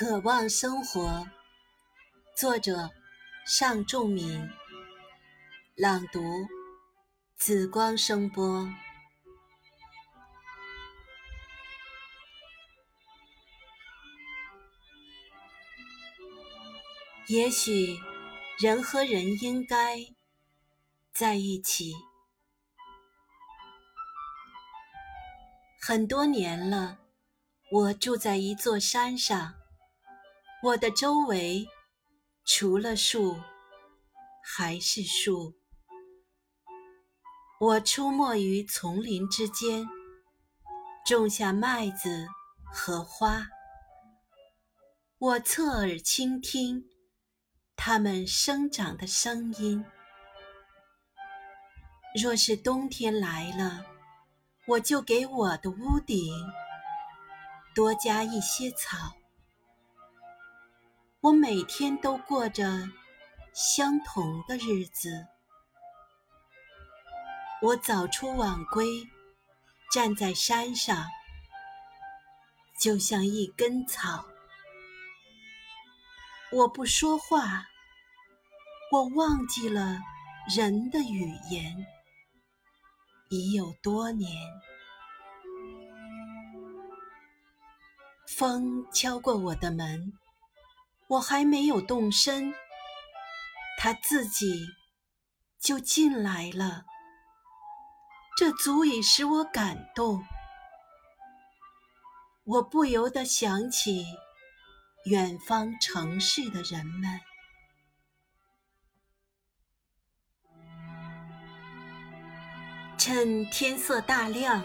渴望生活，作者尚仲敏，朗读紫光声波。也许人和人应该在一起，很多年了，我住在一座山上。我的周围，除了树，还是树。我出没于丛林之间，种下麦子和花。我侧耳倾听它们生长的声音。若是冬天来了，我就给我的屋顶多加一些草。我每天都过着相同的日子。我早出晚归，站在山上，就像一根草。我不说话，我忘记了人的语言，已有多年。风敲过我的门。我还没有动身，他自己就进来了。这足以使我感动。我不由得想起远方城市的人们。趁天色大亮，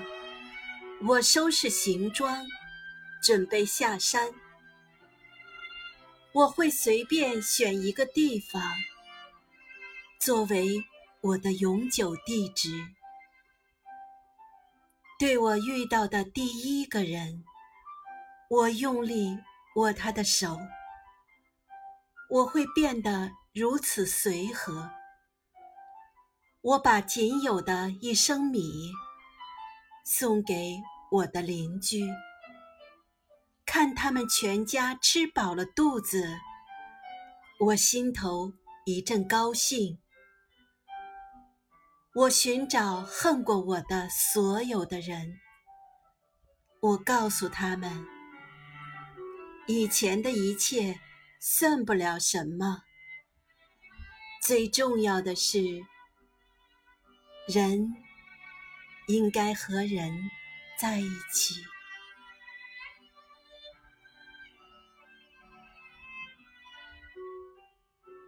我收拾行装，准备下山。我会随便选一个地方，作为我的永久地址。对我遇到的第一个人，我用力握他的手。我会变得如此随和。我把仅有的一升米送给我的邻居。看他们全家吃饱了肚子，我心头一阵高兴。我寻找恨过我的所有的人，我告诉他们，以前的一切算不了什么。最重要的是，人应该和人在一起。